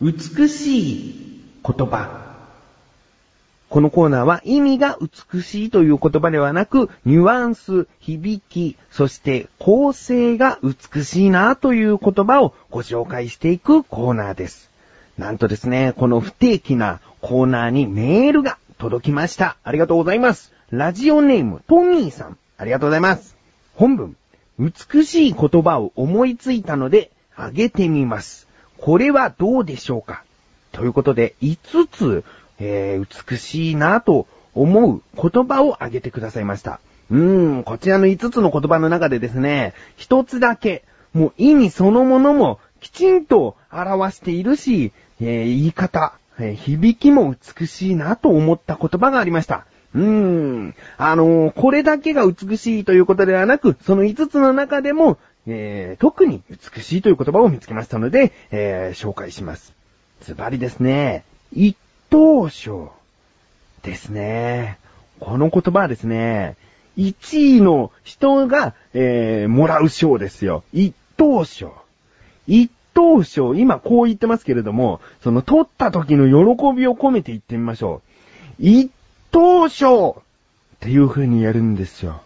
美しい言葉。このコーナーは意味が美しいという言葉ではなく、ニュアンス、響き、そして構成が美しいなという言葉をご紹介していくコーナーです。なんとですね、この不定期なコーナーにメールが届きました。ありがとうございます。ラジオネーム、トミーさん。ありがとうございます。本文、美しい言葉を思いついたので、あげてみます。これはどうでしょうか？ということで、5つえー、美しいなと思う言葉を挙げてくださいました。うーん、こちらの5つの言葉の中でですね、1つだけ、もう意味そのものもきちんと表しているし、えー、言い方、えー、響きも美しいなと思った言葉がありました。うーん。あのー、これだけが美しいということではなく、その5つの中でも、えー、特に美しいという言葉を見つけましたので、えー、紹介します。ズバリですね。一等賞ですね。この言葉はですね、1位の人が、えー、もらう賞ですよ。一等賞。一等賞、今こう言ってますけれども、その取った時の喜びを込めて言ってみましょう。一等賞っていう風にやるんですよ。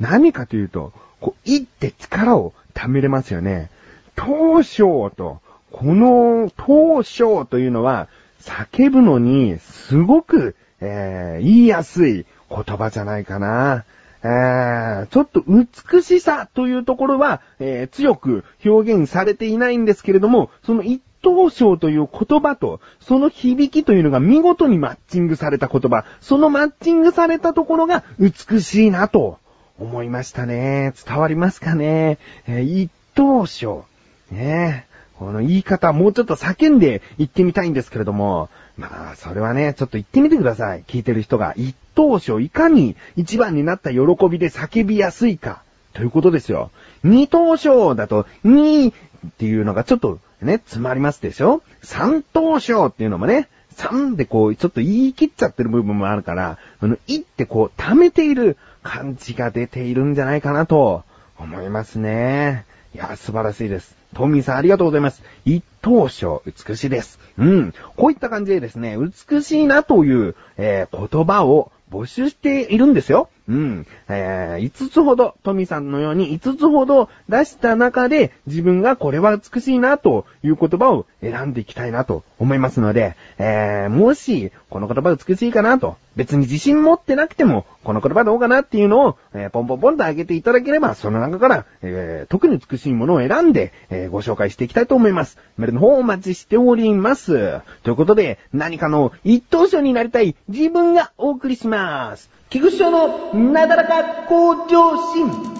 何かというと、こう、いって力を貯めれますよね。当賞と、この当賞というのは、叫ぶのに、すごく、えー、言いやすい言葉じゃないかな。えー、ちょっと美しさというところは、えー、強く表現されていないんですけれども、その一等賞という言葉と、その響きというのが見事にマッチングされた言葉、そのマッチングされたところが美しいなと思いましたね。伝わりますかね。えー、一等賞。ねこの言い方、もうちょっと叫んで言ってみたいんですけれども、まあ、それはね、ちょっと言ってみてください。聞いてる人が。一等賞いかに一番になった喜びで叫びやすいか、ということですよ。二等賞だと、二っていうのがちょっとね、詰まりますでしょ三等賞っていうのもね、三でこう、ちょっと言い切っちゃってる部分もあるから、あの、いってこう、溜めている感じが出ているんじゃないかなと思いますね。いや、素晴らしいです。トミーさんありがとうございます。一等賞、美しいです。うん。こういった感じでですね、美しいなという、えー、言葉を募集しているんですよ。うん。えー、5つほど、トミーさんのように5つほど出した中で、自分がこれは美しいなという言葉を選んでいきたいなと思いますので、えー、もし、この言葉美しいかなと、別に自信持ってなくても、この言葉どうかなっていうのを、えー、ポンポンポンと上げていただければ、その中から、えー、特に美しいものを選んで、えー、ご紹介していきたいと思います。メールの方をお待ちしております。ということで、何かの一等賞になりたい自分がお送りします。菊池のなだらか向上心。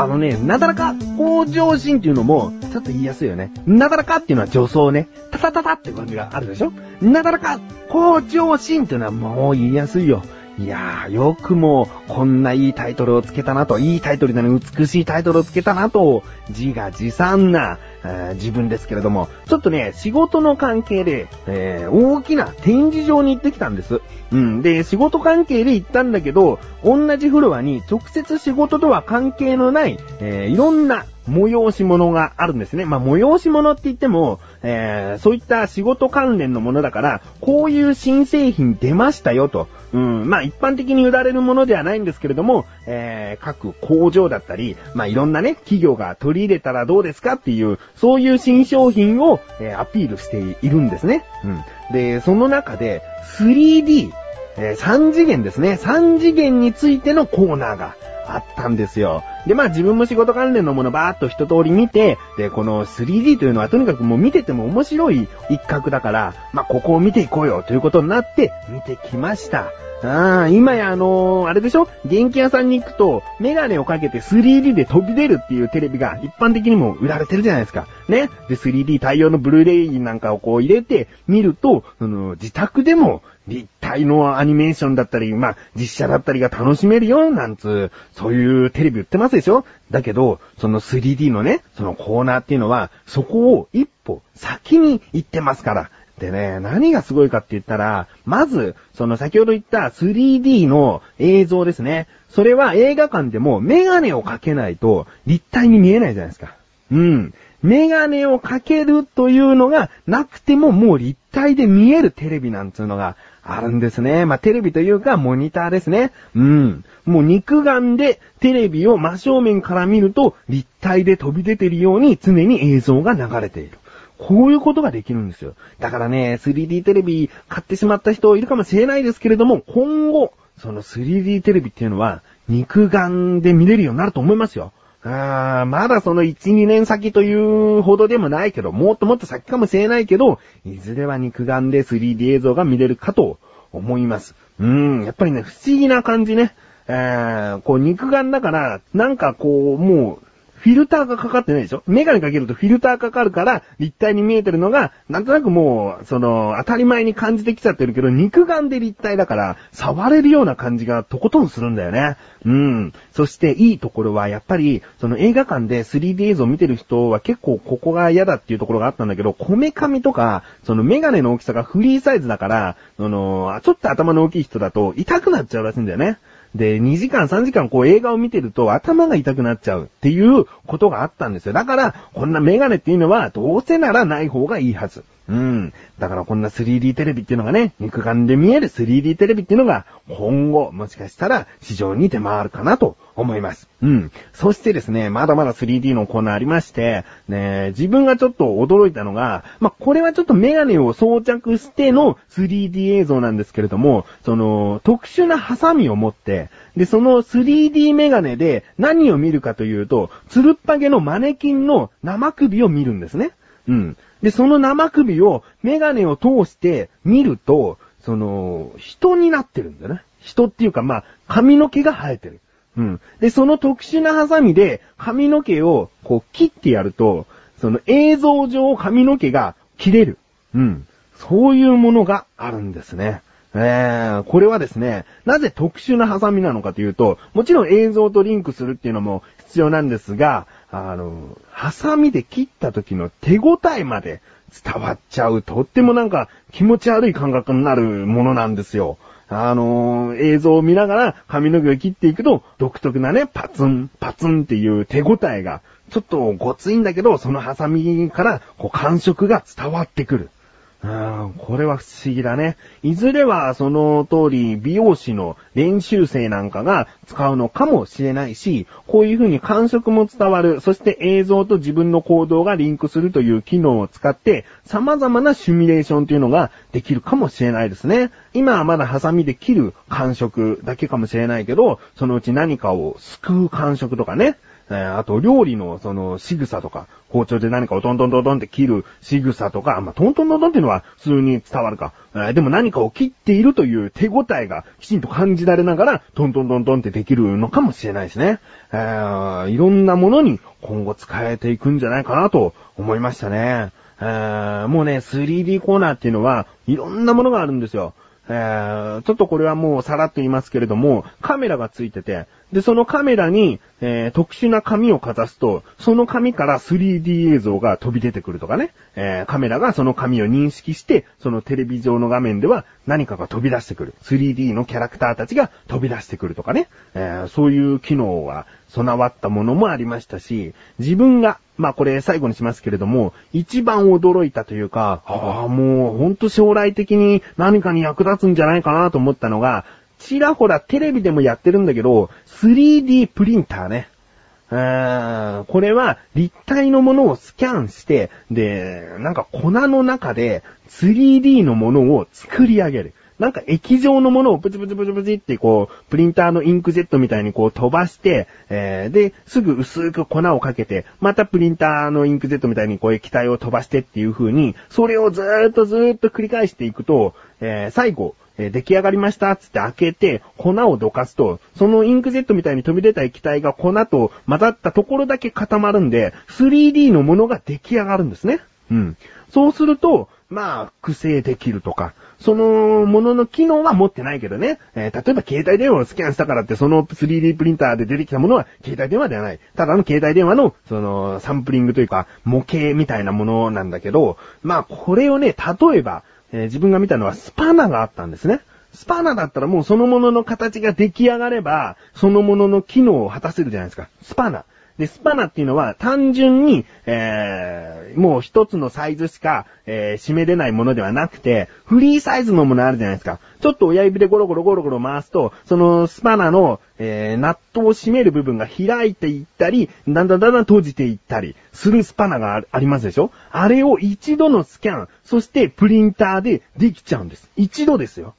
あのね、なだらか向上心っていうのも、ちょっと言いやすいよね。なだらかっていうのは助走ね。たたたたって感じがあるでしょ？なだらか向上心っていうのはもう言いやすいよ。いやー、よくも、こんないいタイトルをつけたなと、いいタイトルなのに美しいタイトルをつけたなと、自画自賛な、えー、自分ですけれども、ちょっとね、仕事の関係で、えー、大きな展示場に行ってきたんです。うん。で、仕事関係で行ったんだけど、同じフロアに直接仕事とは関係のない、えー、いろんな催し物があるんですね。まあ、催し物って言っても、えー、そういった仕事関連のものだから、こういう新製品出ましたよと。うん、まあ、一般的に売られるものではないんですけれども、えー、各工場だったり、まあ、いろんなね、企業が取り入れたらどうですかっていう、そういう新商品を、えー、アピールしているんですね。うん。で、その中で、3D、えー、3次元ですね。3次元についてのコーナーがあったんですよ。で、まあ自分も仕事関連のものばーっと一通り見て、で、この 3D というのはとにかくもう見てても面白い一角だから、まあここを見ていこうよということになって見てきました。ああ、今やあのーあれでしょ？電気屋さんに行くと、メガネをかけて 3D で飛び出るっていうテレビが一般的にも売られてるじゃないですか。ね？で、3D 対応のブルーレイなんかをこう入れて見ると、その、自宅でも立体のアニメーションだったり、まあ、実写だったりが楽しめるよ、なんつう、そういうテレビ売ってますでしょ？だけど、その 3D のね、そのコーナーっていうのは、そこを一歩先に行ってますから。でね、何がすごいかって言ったら、まず、その先ほど言った 3D の映像ですね。それは映画館でもメガネをかけないと立体に見えないじゃないですか。うん。メガネをかけるというのがなくてももう立体で見えるテレビなんつうのがあるんですね。まあ、テレビというかモニターですね。うん。もう肉眼でテレビを真正面から見ると立体で飛び出てるように常に映像が流れている。こういうことができるんですよ。だからね、3D テレビ買ってしまった人いるかもしれないですけれども、今後、その 3D テレビっていうのは、肉眼で見れるようになると思いますよ。あーまだその1、2年先というほどでもないけど、もっともっと先かもしれないけど、いずれは肉眼で 3D 映像が見れるかと思います。うーん、やっぱりね、不思議な感じね。えー、こう肉眼だから、なんかこう、もう、フィルターがかかってないでしょ？メガネかけるとフィルターかかるから、立体に見えてるのが、なんとなくもう、その、当たり前に感じてきちゃってるけど、肉眼で立体だから、触れるような感じがとことんするんだよね。うん。そして、いいところは、やっぱり、その映画館で 3D 映像を見てる人は結構ここが嫌だっていうところがあったんだけど、こめかみとか、そのメガネの大きさがフリーサイズだから、その、ちょっと頭の大きい人だと痛くなっちゃうらしいんだよね。で、2時間3時間こう映画を見てると頭が痛くなっちゃうっていうことがあったんですよ。だから、こんなメガネっていうのはどうせならない方がいいはず。うん。だからこんな 3D テレビっていうのがね、肉眼で見える 3D テレビっていうのが今後もしかしたら市場に出回るかなと思います。うん。そしてですね、まだまだ 3D のコーナーありまして、ね、自分がちょっと驚いたのが、まあ、これはちょっとメガネを装着しての 3D 映像なんですけれども、その、特殊なハサミを持って、で、その 3D メガネで何を見るかというと、つるっぱげのマネキンの生首を見るんですね。うん。で、その生首をメガネを通して見ると、その、人になってるんだね。人っていうか、まあ、髪の毛が生えてる。うん。で、その特殊なハサミで髪の毛をこう切ってやると、その映像上髪の毛が切れる。うん。そういうものがあるんですね。えー、これはですね、なぜ特殊なハサミなのかというと、もちろん映像とリンクするっていうのも必要なんですが、あの、ハサミで切った時の手応えまで伝わっちゃう、とってもなんか気持ち悪い感覚になるものなんですよ。あの映像を見ながら髪の毛を切っていくと、独特なね、パツン、パツンっていう手応えが、ちょっとごついんだけど、そのハサミから、こう感触が伝わってくる。うんこれは不思議だね。いずれはその通り美容師の練習生なんかが使うのかもしれないし、こういう風に感触も伝わる、そして映像と自分の行動がリンクするという機能を使って、様々なシミュレーションというのができるかもしれないですね。今はまだハサミで切る感触だけかもしれないけど、そのうち何かをすくう感触とかね、えーあと、料理の、その、仕草とか、包丁で何かをトントントントンって切る仕草とか、まあ、トントントントンっていうのは普通に伝わるか。えーでも何かを切っているという手応えがきちんと感じられながら、トントントントンってできるのかもしれないですね。えーいろんなものに今後使えていくんじゃないかなと思いましたね。えーもうね、3D コーナーっていうのは、いろんなものがあるんですよ。えーちょっとこれはもうさらっと言いますけれども、カメラがついてて、で、そのカメラに、えー特殊な紙をかざすと、その紙から 3D 映像が飛び出てくるとかね、えーカメラがその紙を認識して、そのテレビ上の画面では何かが飛び出してくる。3D のキャラクターたちが飛び出してくるとかね、えーそういう機能は備わったものもありましたし、自分が、まあこれ最後にしますけれども、一番驚いたというか、ああ、もうほんと将来的に何かに役立つんじゃないかなと思ったのが、ちらほらテレビでもやってるんだけど、3D プリンターね。うーんこれは立体のものをスキャンして、で、なんか粉の中で 3D のものを作り上げる。なんか液状のものをプチプチプチプチってこう、プリンターのインクジェットみたいにこう飛ばして、えー、で、すぐ薄く粉をかけて、またプリンターのインクジェットみたいにこう液体を飛ばしてっていう風に、それをずーっとずーっと繰り返していくと、えー、最後、え出来上がりましたっつって開けて、粉をどかすと、そのインクジェットみたいに飛び出た液体が粉と混ざったところだけ固まるんで、3D のものが出来上がるんですね。うん。そうすると、まあ、複製できるとか、そのものの機能は持ってないけどね、えー、例えば携帯電話をスキャンしたからってその 3D プリンターで出てきたものは携帯電話ではない。ただの携帯電話の、その、サンプリングというか、模型みたいなものなんだけど、まあ、これをね、例えば、えー、自分が見たのはスパナがあったんですね。スパナだったらもうそのものの形が出来上がれば、そのものの機能を果たせるじゃないですか。スパナ。で、スパナっていうのは単純に、えー、もう一つのサイズしか、えー、締めれないものではなくて、フリーサイズのものあるじゃないですか。ちょっと親指でゴロゴロゴロゴロ回すと、そのスパナの、えー、ナットを締める部分が開いていったり、だんだんだんだん閉じていったりするスパナがありますでしょ？あれを一度のスキャン、そしてプリンターでできちゃうんです。一度ですよ。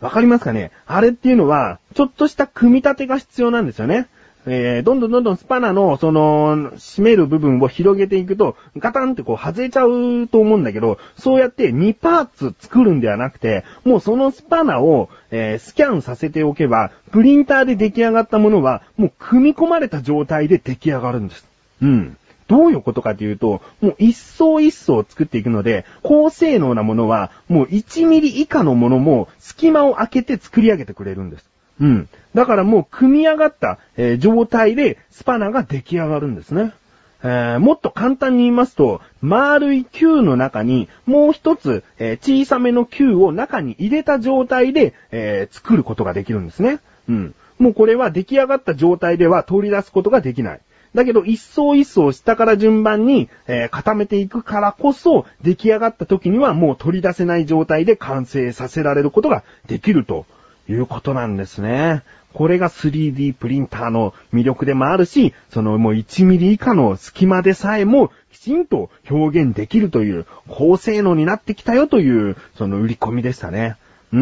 わかりますかね？あれっていうのは、ちょっとした組み立てが必要なんですよね。えー、どんどんどんどんスパナの、その、締める部分を広げていくと、ガタンってこう外れちゃうと思うんだけど、そうやって2パーツ作るんではなくて、もうそのスパナを、えー、スキャンさせておけば、プリンターで出来上がったものは、もう組み込まれた状態で出来上がるんです。うん。どういうことかというと、もう一層一層作っていくので、高性能なものは、もう1ミリ以下のものも、隙間を空けて作り上げてくれるんです。うん。だからもう組み上がった、えー、状態でスパナが出来上がるんですね。えー、もっと簡単に言いますと、丸い球の中にもう一つ、えー、小さめの球を中に入れた状態で、えー、作ることができるんですね。うん。もうこれは出来上がった状態では取り出すことができない。だけど、一層一層下から順番に、え、固めていくからこそ、出来上がった時にはもう取り出せない状態で完成させられることができるということなんですね。これが 3D プリンターの魅力でもあるし、そのもう1ミリ以下の隙間でさえもきちんと表現できるという高性能になってきたよというその売り込みでしたね。うー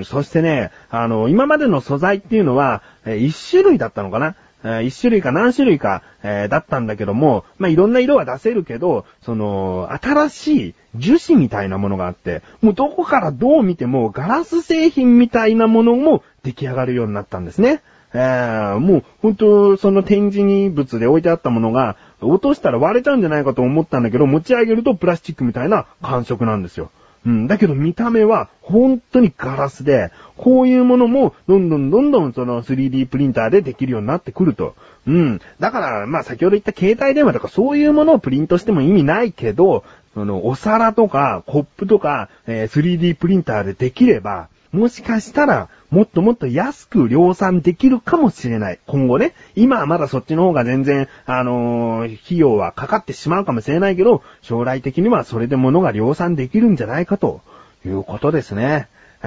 ん、そしてね、あの、今までの素材っていうのは、え1種類だったのかなえ一種類か何種類か、え、だったんだけども、まあ、いろんな色は出せるけど、その、新しい樹脂みたいなものがあって、もうどこからどう見てもガラス製品みたいなものも出来上がるようになったんですね。えー、もう、本当その展示に物で置いてあったものが、落としたら割れちゃうんじゃないかと思ったんだけど、持ち上げるとプラスチックみたいな感触なんですよ。うん、だけど見た目は本当にガラスで、こういうものもどんどんどんどんその 3D プリンターでできるようになってくると。うん。だから、まあ先ほど言った携帯電話とかそういうものをプリントしても意味ないけど、そのお皿とかコップとか、えー、3D プリンターでできれば、もしかしたら、もっともっと安く量産できるかもしれない。今後ね。今はまだそっちの方が全然、あのー、費用はかかってしまうかもしれないけど、将来的にはそれで物が量産できるんじゃないかということですね。え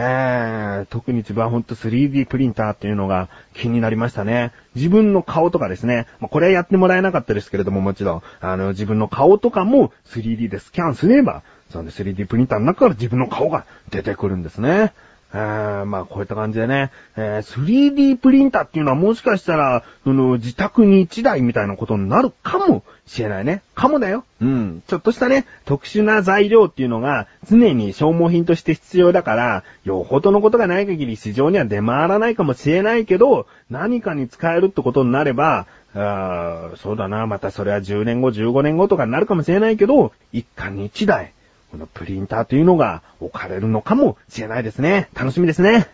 ー、特に自分はほんと 3D プリンターっていうのが気になりましたね。自分の顔とかですね。まあ、これはやってもらえなかったですけれどももちろん、あの、自分の顔とかも 3D でスキャンすれば、その 3D プリンターの中から自分の顔が出てくるんですね。えまあ、こういった感じでね、えー、3D プリンターっていうのはもしかしたら、その、自宅に1台みたいなことになるかもしれないね。かもだよ。うん。ちょっとしたね、特殊な材料っていうのが常に消耗品として必要だから、よほどのことがない限り市場には出回らないかもしれないけど、何かに使えるってことになれば、あそうだな、またそれは10年後、15年後とかになるかもしれないけど、一家に1台、このプリンターというのが置かれるのかもしれないですね。楽しみですね。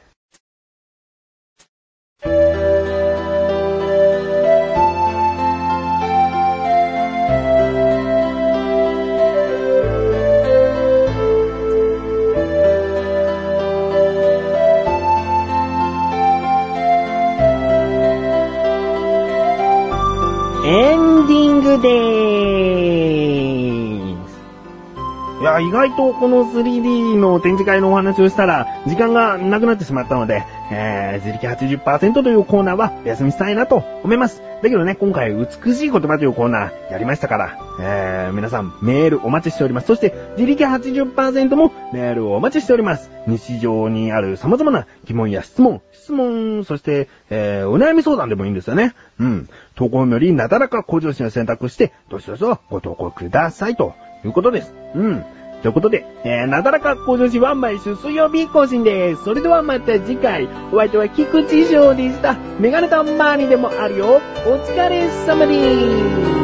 エンディングでーす。いや、意外とこの 3D の展示会のお話をしたら、時間がなくなってしまったので、えー、自力80%というコーナーはお休みしたいなと思います。だけどね、今回美しい言葉というコーナーやりましたから、えー、皆さんメールお待ちしております。そして自力80%もメールをお待ちしております。日常にある様々な疑問や質問、質問、そして、えー、お悩み相談でもいいんですよね。うん。投稿よりなだらか向上心を選択して、どしどしご投稿くださいということです。うん。ということで、えー、なだらか向上心は毎週水曜日更新です。それではまた次回、お相手は菊池翔でした。メガネタマーニでもあるよ。お疲れ様です。